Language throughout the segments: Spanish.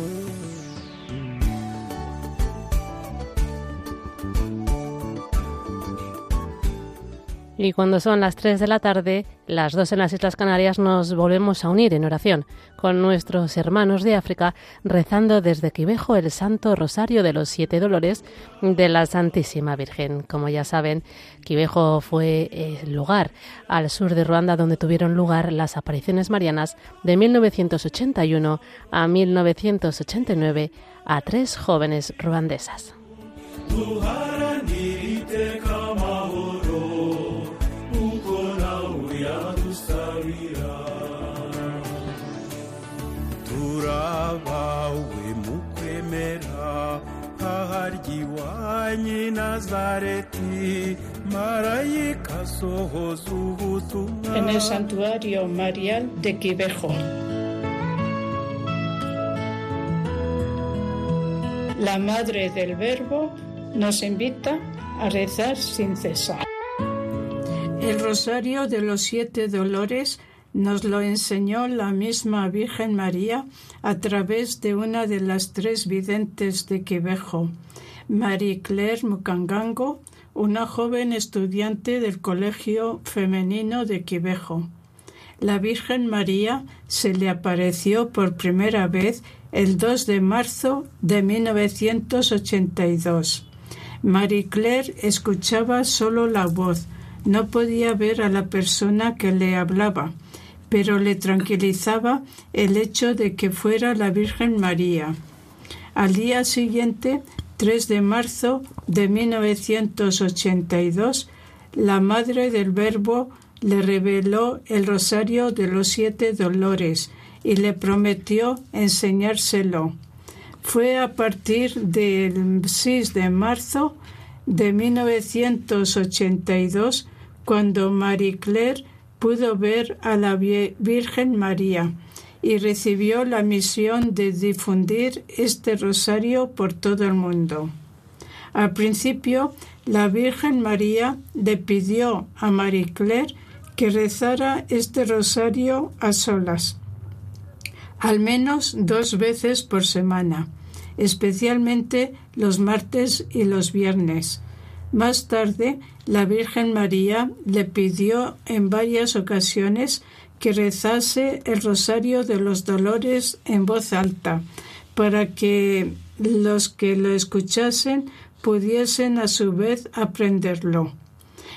Mm-hmm. Y cuando son las 3 de la tarde, las 2 en las Islas Canarias, nos volvemos a unir en oración con nuestros hermanos de África, rezando desde Quibejo el Santo Rosario de los Siete Dolores de la Santísima Virgen. Como ya saben, Quibejo fue el lugar al sur de Ruanda donde tuvieron lugar las apariciones marianas de 1981 a 1989 a tres jóvenes ruandesas. En el santuario marial de Quibejo. La Madre del Verbo nos invita a rezar sin cesar. El Rosario de los Siete Dolores nos lo enseñó la misma Virgen María a través de una de las tres videntes de Quibejo, Marie Claire Mukangango, una joven estudiante del Colegio Femenino de Quibejo. La Virgen María se le apareció por primera vez el 2 de marzo de 1982. Marie Claire escuchaba solo la voz, no podía ver a la persona que le hablaba pero le tranquilizaba el hecho de que fuera la Virgen María. Al día siguiente, 3 de marzo de 1982, la Madre del Verbo le reveló el rosario de los siete dolores y le prometió enseñárselo. Fue a partir del 6 de marzo de 1982 cuando Marie Claire pudo ver a la Virgen María y recibió la misión de difundir este rosario por todo el mundo. Al principio, la Virgen María le pidió a Marie Claire que rezara este rosario a solas, al menos dos veces por semana, especialmente los martes y los viernes. Más tarde, la Virgen María le pidió en varias ocasiones que rezase el rosario de los dolores en voz alta, para que los que lo escuchasen pudiesen a su vez aprenderlo.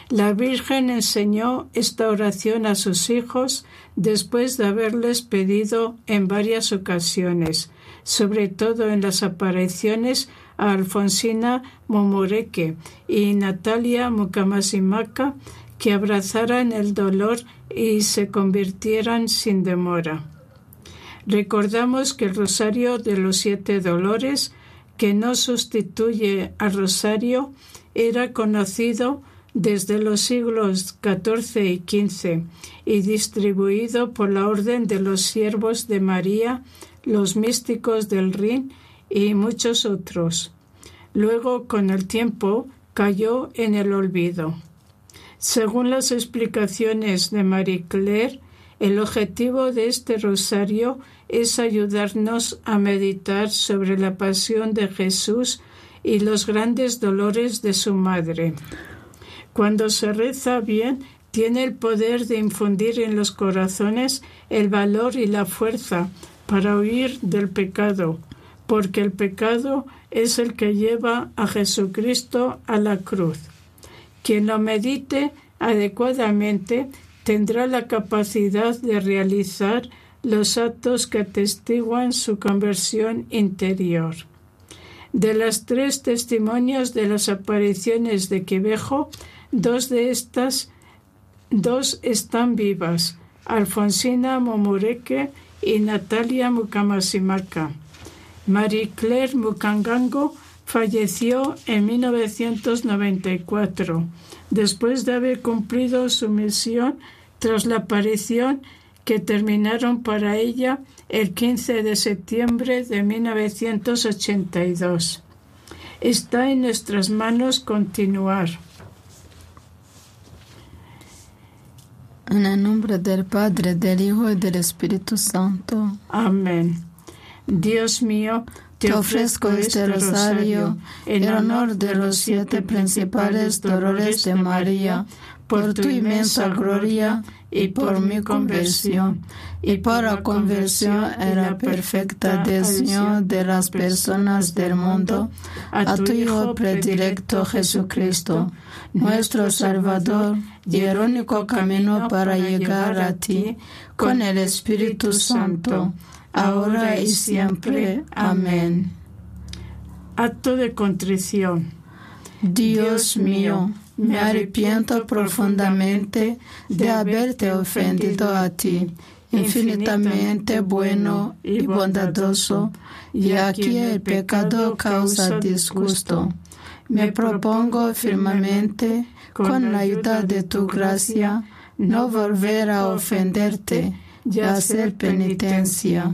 La Virgen enseñó esta oración a sus hijos después de haberles pedido en varias ocasiones, sobre todo en las apariciones Alfonsina Momoreke y Natalia Mukamasimaka que abrazaran el dolor y se convirtieran sin demora. Recordamos que el Rosario de los Siete Dolores, que no sustituye al Rosario, era conocido desde los siglos XIV y XV y distribuido por la Orden de los Siervos de María, los místicos del Rin y muchos otros. Luego, con el tiempo, cayó en el olvido. Según las explicaciones de Marie Claire, el objetivo de este rosario es ayudarnos a meditar sobre la pasión de Jesús y los grandes dolores de su madre. Cuando se reza bien, tiene el poder de infundir en los corazones el valor y la fuerza para huir del pecado, porque el pecado es el que lleva a Jesucristo a la cruz. Quien lo medite adecuadamente tendrá la capacidad de realizar los actos que atestiguan su conversión interior. De las tres testimonios de las apariciones de Quivejo, dos de estas dos están vivas, Alfonsina Momureke y Natalia Mukamasimaka. Marie Claire Mukangango falleció en 1994, después de haber cumplido su misión tras la aparición que terminaron para ella el 15 de septiembre de 1982. Está en nuestras manos continuar. En el nombre del Padre, del Hijo y del Espíritu Santo. Amén. Dios mío, te ofrezco este rosario en honor de los siete principales dolores de María, por tu inmensa gloria y por mi conversión, y por la conversión en la perfecta adhesión de las personas del mundo a tu Hijo predilecto Jesucristo, nuestro Salvador y el único camino para llegar a ti con el Espíritu Santo, ahora y siempre. Amén. Acto de contrición. Dios mío, me arrepiento profundamente de haberte ofendido a ti, infinitamente bueno y bondadoso, y aquí el pecado causa disgusto. Me propongo firmemente, con la ayuda de tu gracia, no volver a ofenderte y hacer penitencia.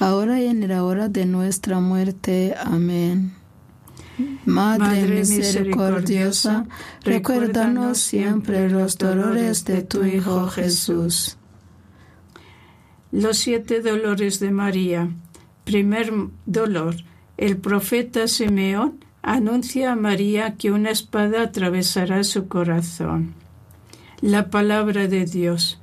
ahora y en la hora de nuestra muerte. Amén. Madre, misericordiosa, recuérdanos siempre los dolores de tu Hijo Jesús. Los siete dolores de María. Primer dolor. El profeta Simeón anuncia a María que una espada atravesará su corazón. La palabra de Dios.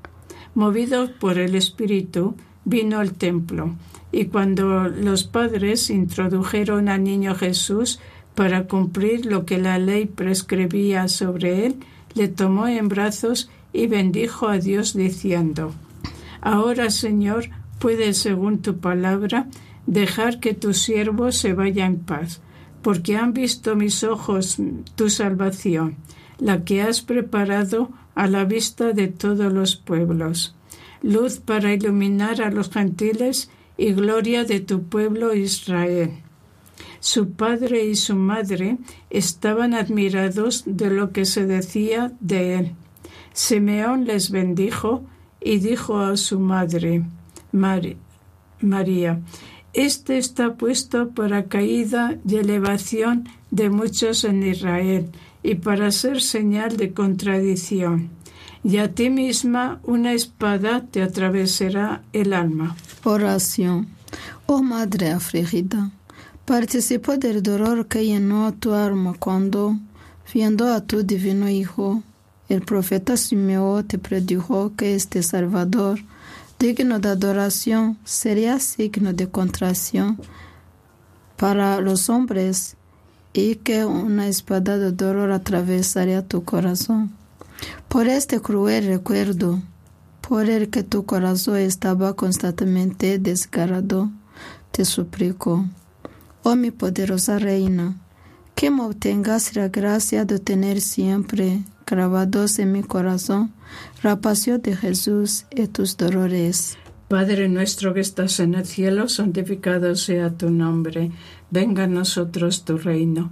Movido por el Espíritu, vino al templo, y cuando los padres introdujeron al niño Jesús, para cumplir lo que la ley prescribía sobre él, le tomó en brazos y bendijo a Dios diciendo, Ahora, Señor, puedes, según tu palabra, dejar que tu siervo se vaya en paz, porque han visto mis ojos tu salvación, la que has preparado a la vista de todos los pueblos, luz para iluminar a los gentiles y gloria de tu pueblo Israel. Su padre y su madre estaban admirados de lo que se decía de él. Simeón les bendijo y dijo a su madre, María, Este está puesto para caída y elevación de muchos en Israel y para ser señal de contradicción. Y a ti misma una espada te atravesará el alma. Oración. Oh Madre afligida Participó del dolor que llenó tu alma cuando, viendo a tu divino Hijo, el profeta Simeón te predijo que este Salvador, digno de adoración, sería signo de contracción para los hombres y que una espada de dolor atravesaría tu corazón. Por este cruel recuerdo, por el que tu corazón estaba constantemente desgarrado, te suplico oh mi poderosa reina, que me obtengas la gracia de tener siempre grabados en mi corazón la pasión de Jesús y tus dolores. Padre nuestro que estás en el cielo, santificado sea tu nombre. Venga a nosotros tu reino.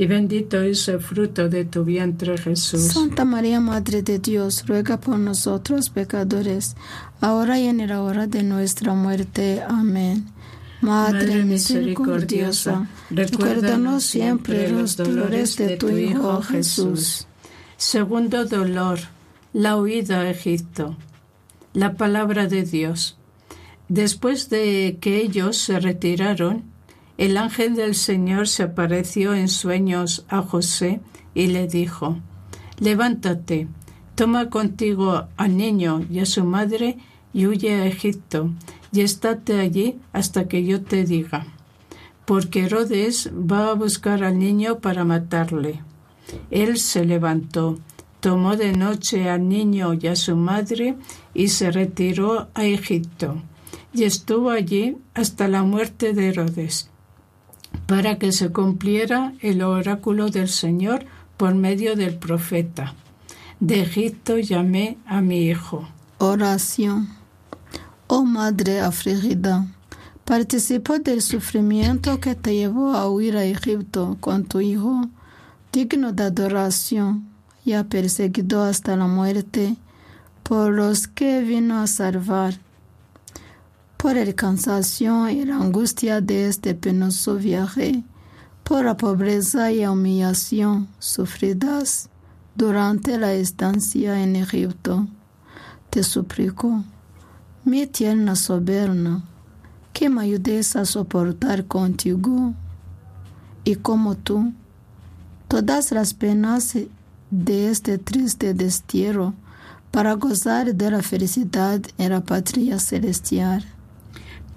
y bendito es el fruto de tu vientre Jesús. Santa María, Madre de Dios, ruega por nosotros pecadores, ahora y en la hora de nuestra muerte. Amén. Madre misericordiosa, recuérdanos siempre los dolores de tu Hijo Jesús. Segundo dolor, la huida a Egipto. La palabra de Dios. Después de que ellos se retiraron, el ángel del Señor se apareció en sueños a José y le dijo, Levántate, toma contigo al niño y a su madre y huye a Egipto, y estate allí hasta que yo te diga, porque Herodes va a buscar al niño para matarle. Él se levantó, tomó de noche al niño y a su madre y se retiró a Egipto, y estuvo allí hasta la muerte de Herodes, para que se cumpliera el oráculo del Señor por medio del profeta. De Egipto llamé a mi hijo. Oración. Oh Madre afligida, participó del sufrimiento que te llevó a huir a Egipto con tu hijo, digno de adoración, ya perseguido hasta la muerte, por los que vino a salvar. Por el cansancio y la angustia de este penoso viaje, por la pobreza y la humillación sufridas durante la estancia en Egipto, te suplico mi tierna soberana, que me ayudes a soportar contigo y como tú todas las penas de este triste destierro para gozar de la felicidad en la patria celestial.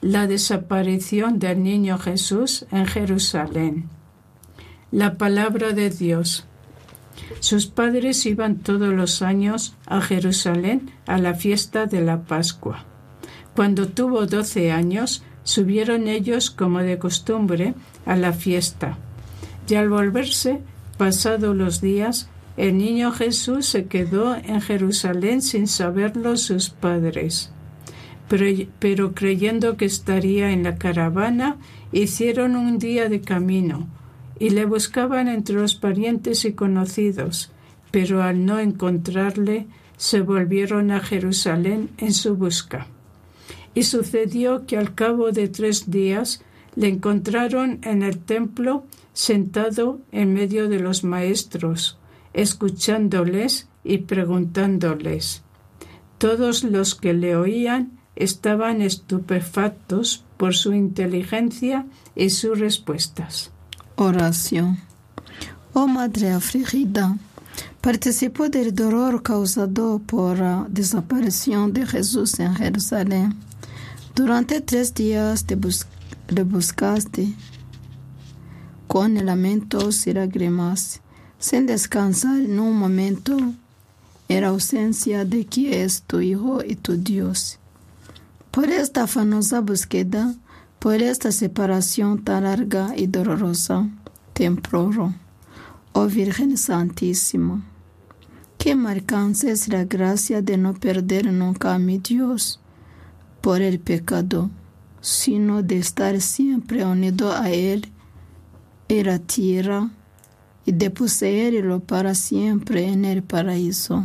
la desaparición del niño Jesús en Jerusalén. La palabra de Dios. Sus padres iban todos los años a Jerusalén a la fiesta de la Pascua. Cuando tuvo doce años, subieron ellos como de costumbre a la fiesta. Y al volverse, pasados los días, el niño Jesús se quedó en Jerusalén sin saberlo sus padres pero, creyendo que estaría en la caravana, hicieron un día de camino y le buscaban entre los parientes y conocidos, pero al no encontrarle, se volvieron a Jerusalén en su busca. Y sucedió que al cabo de tres días le encontraron en el templo sentado en medio de los maestros, escuchándoles y preguntándoles. Todos los que le oían estaban estupefactos por su inteligencia y sus respuestas. Oración. Oh Madre afligida, participó del dolor causado por la desaparición de Jesús en Jerusalén. Durante tres días te le buscaste con lamentos y lágrimas, sin descansar en un momento en ausencia de que es tu Hijo y tu Dios. Por esta afanosa búsqueda, por esta separación tan larga y dolorosa, te oh Virgen Santísima, que me alcances la gracia de no perder nunca a mi Dios por el pecado, sino de estar siempre unido a Él en la tierra y de poseerlo para siempre en el paraíso.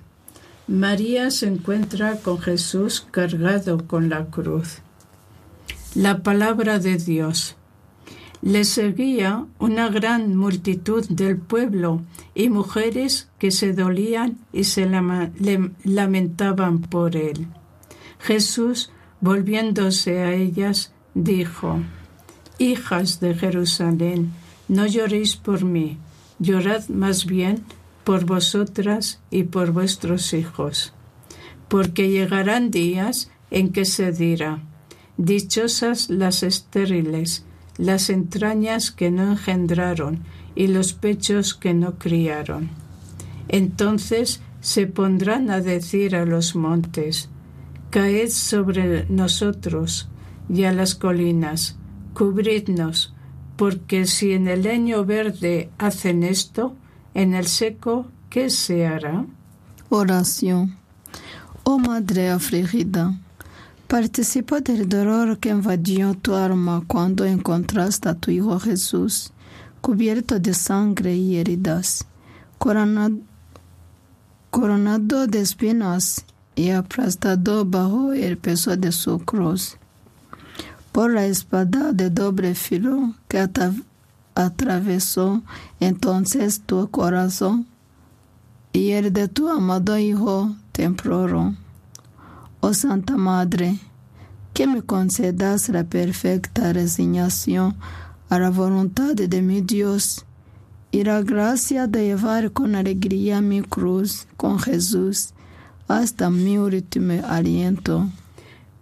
María se encuentra con Jesús cargado con la cruz. La palabra de Dios. Le seguía una gran multitud del pueblo y mujeres que se dolían y se lamentaban por él. Jesús, volviéndose a ellas, dijo, Hijas de Jerusalén, no lloréis por mí, llorad más bien por vosotras y por vuestros hijos, porque llegarán días en que se dirá, Dichosas las estériles, las entrañas que no engendraron y los pechos que no criaron. Entonces se pondrán a decir a los montes, Caed sobre nosotros, y a las colinas, cubridnos, porque si en el leño verde hacen esto, en el seco, ¿qué se hará? Oración. Oh Madre afligida, participa del dolor que invadió tu alma cuando encontraste a tu Hijo Jesús, cubierto de sangre y heridas, coronado, coronado de espinas y aplastado bajo el peso de su cruz por la espada de doble filo que atravesó entonces tu corazón y el de tu amado Hijo temprano. Oh Santa Madre, que me concedas la perfecta resignación a la voluntad de mi Dios y la gracia de llevar con alegría mi cruz con Jesús hasta mi último aliento.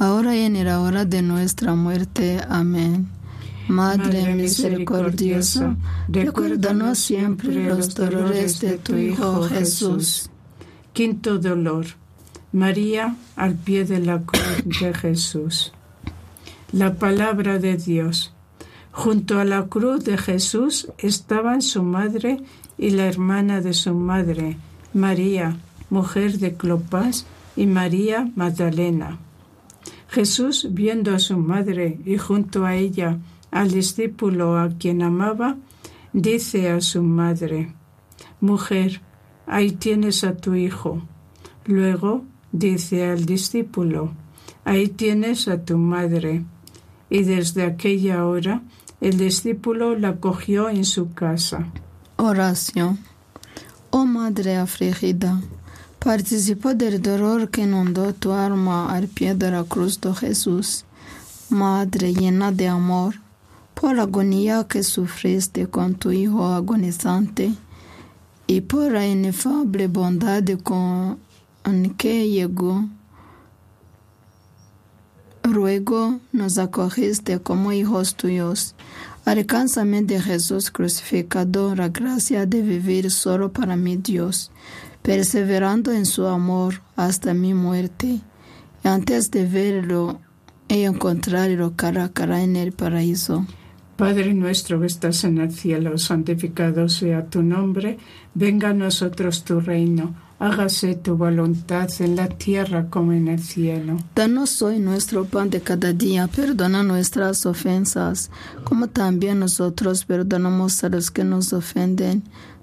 ahora y en la hora de nuestra muerte. Amén. Madre misericordiosa, recuérdanos siempre los dolores de tu Hijo Jesús. Quinto dolor. María al pie de la cruz de Jesús. La palabra de Dios. Junto a la cruz de Jesús estaban su madre y la hermana de su madre, María, mujer de Clopas, y María Magdalena. Jesús, viendo a su madre y junto a ella al discípulo a quien amaba, dice a su madre, Mujer, ahí tienes a tu hijo. Luego dice al discípulo, ahí tienes a tu madre. Y desde aquella hora el discípulo la cogió en su casa. Oración. Oh Madre afligida, participó del dolor que inundó tu alma al pie de la cruz de Jesús. Madre llena de amor, por la agonía que sufriste con tu Hijo agonizante y por la inefable bondad con que llegó, ruego nos acogiste como hijos tuyos. Alcánzame de Jesús crucificado la gracia de vivir solo para mi Dios, perseverando en su amor hasta mi muerte, y antes de verlo y encontrarlo cara a cara en el paraíso. Padre nuestro que estás en el cielo, santificado sea tu nombre, venga a nosotros tu reino hágase tu voluntad en la tierra como en el cielo. Danos hoy nuestro pan de cada día, perdona nuestras ofensas, como también nosotros perdonamos a los que nos ofenden.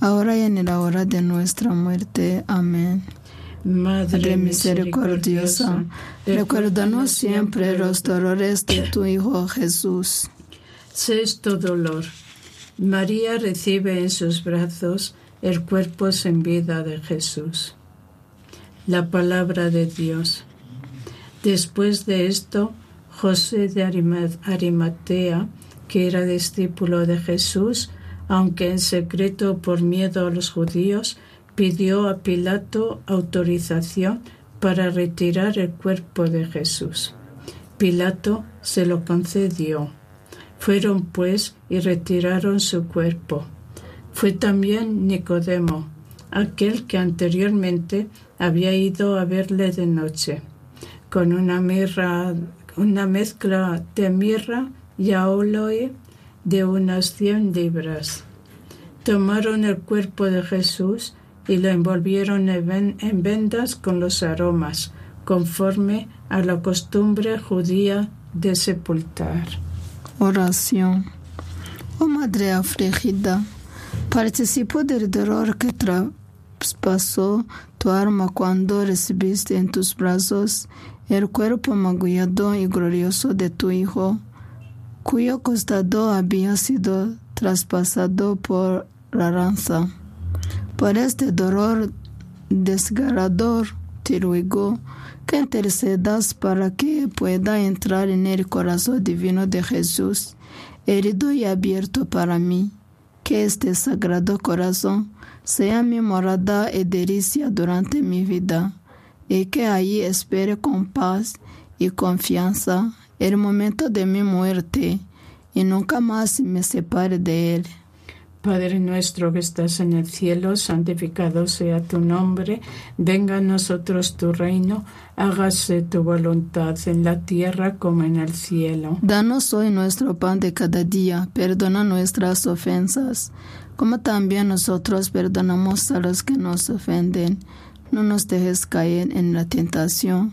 ahora y en la hora de nuestra muerte. Amén. Madre misericordiosa, recuérdanos siempre los dolores de tu Hijo Jesús. Sexto dolor. María recibe en sus brazos el cuerpo sin vida de Jesús. La palabra de Dios. Después de esto, José de Arimatea, que era discípulo de Jesús, aunque en secreto por miedo a los judíos, pidió a Pilato autorización para retirar el cuerpo de Jesús. Pilato se lo concedió. Fueron pues y retiraron su cuerpo. Fue también Nicodemo, aquel que anteriormente había ido a verle de noche, con una mirra, una mezcla de mirra y aloe de unas cien libras. Tomaron el cuerpo de Jesús y lo envolvieron en vendas con los aromas, conforme a la costumbre judía de sepultar. Oración. Oh Madre afligida, participó del dolor que traspasó tu alma cuando recibiste en tus brazos el cuerpo magullado y glorioso de tu Hijo, cuyo costado había sido traspasado por la lanza. Por este dolor desgarrador te ruego que intercedas para que pueda entrar en el corazón divino de Jesús, herido y abierto para mí. Que este sagrado corazón sea mi morada y delicia durante mi vida, y que allí espere con paz y confianza el momento de mi muerte, y nunca más me separe de él. Padre nuestro que estás en el cielo, santificado sea tu nombre, venga a nosotros tu reino, hágase tu voluntad en la tierra como en el cielo. Danos hoy nuestro pan de cada día, perdona nuestras ofensas, como también nosotros perdonamos a los que nos ofenden. No nos dejes caer en la tentación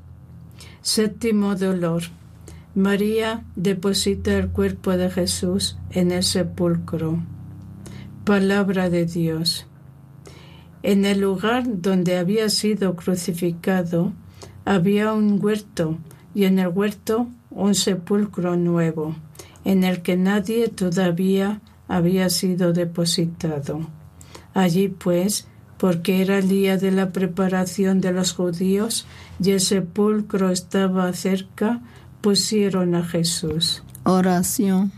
Séptimo dolor. María deposita el cuerpo de Jesús en el sepulcro. Palabra de Dios. En el lugar donde había sido crucificado había un huerto y en el huerto un sepulcro nuevo, en el que nadie todavía había sido depositado. Allí pues, porque era el día de la preparación de los judíos y el sepulcro estaba cerca, pusieron a Jesús. Oración.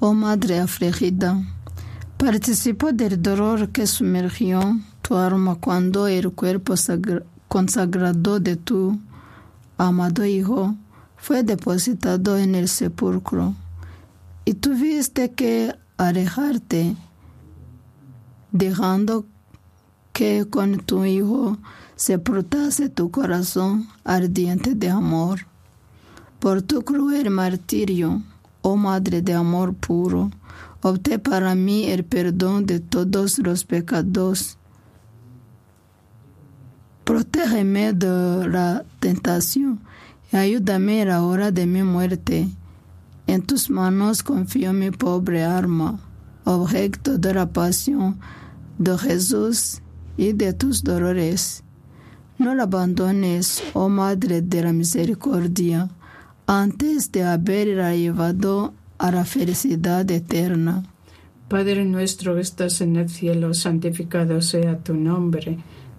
Oh Madre afligida, participó del dolor que sumergió tu alma cuando el cuerpo consagrado de tu amado Hijo fue depositado en el sepulcro y tuviste que alejarte, dejando que con tu hijo se brotase tu corazón ardiente de amor. Por tu cruel martirio, oh Madre de amor puro, opté para mí el perdón de todos los pecados. Protégeme de la tentación y ayúdame en la hora de mi muerte. En tus manos confío mi pobre alma, objeto de la pasión de Jesús y de tus dolores. No la abandones, oh Madre de la Misericordia, antes de haberla llevado a la felicidad eterna. Padre nuestro que estás en el cielo, santificado sea tu nombre.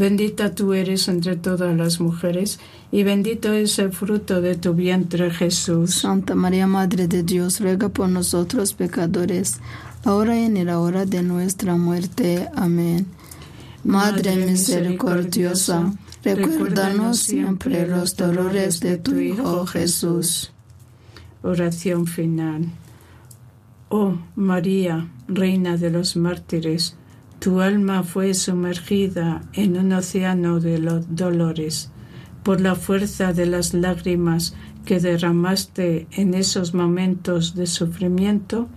bendita tú eres entre todas las mujeres, y bendito es el fruto de tu vientre Jesús. Santa María, Madre de Dios, ruega por nosotros pecadores, ahora y en la hora de nuestra muerte. Amén. Madre misericordiosa, recuérdanos siempre los dolores de tu Hijo Jesús. Oración final. Oh María, Reina de los mártires, tu alma fue sumergida en un océano de los dolores por la fuerza de las lágrimas que derramaste en esos momentos de sufrimiento,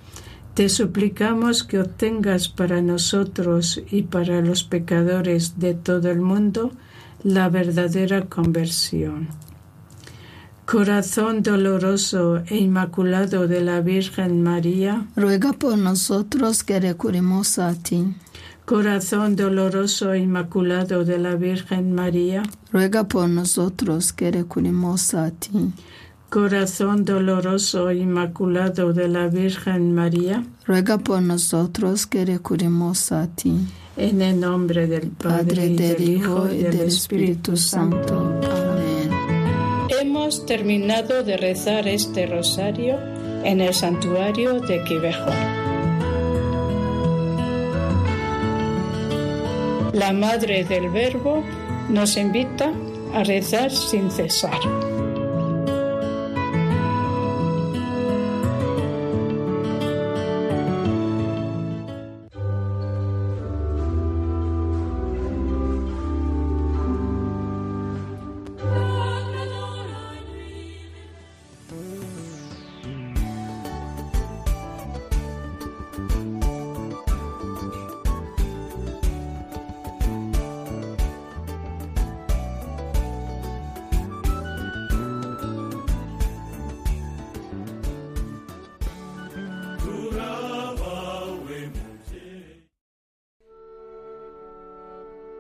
te suplicamos que obtengas para nosotros y para los pecadores de todo el mundo la verdadera conversión. Corazón doloroso e inmaculado de la Virgen María, ruega por nosotros que recurrimos a ti. Corazón doloroso e inmaculado de la Virgen María, ruega por nosotros que recurrimos a ti. Corazón doloroso e inmaculado de la Virgen María, ruega por nosotros que recurrimos a ti. En el nombre del Padre, Padre y del del Hijo y del Espíritu Santo. Amén. Hemos terminado de rezar este rosario en el santuario de Quivejo. La Madre del Verbo nos invita a rezar sin cesar.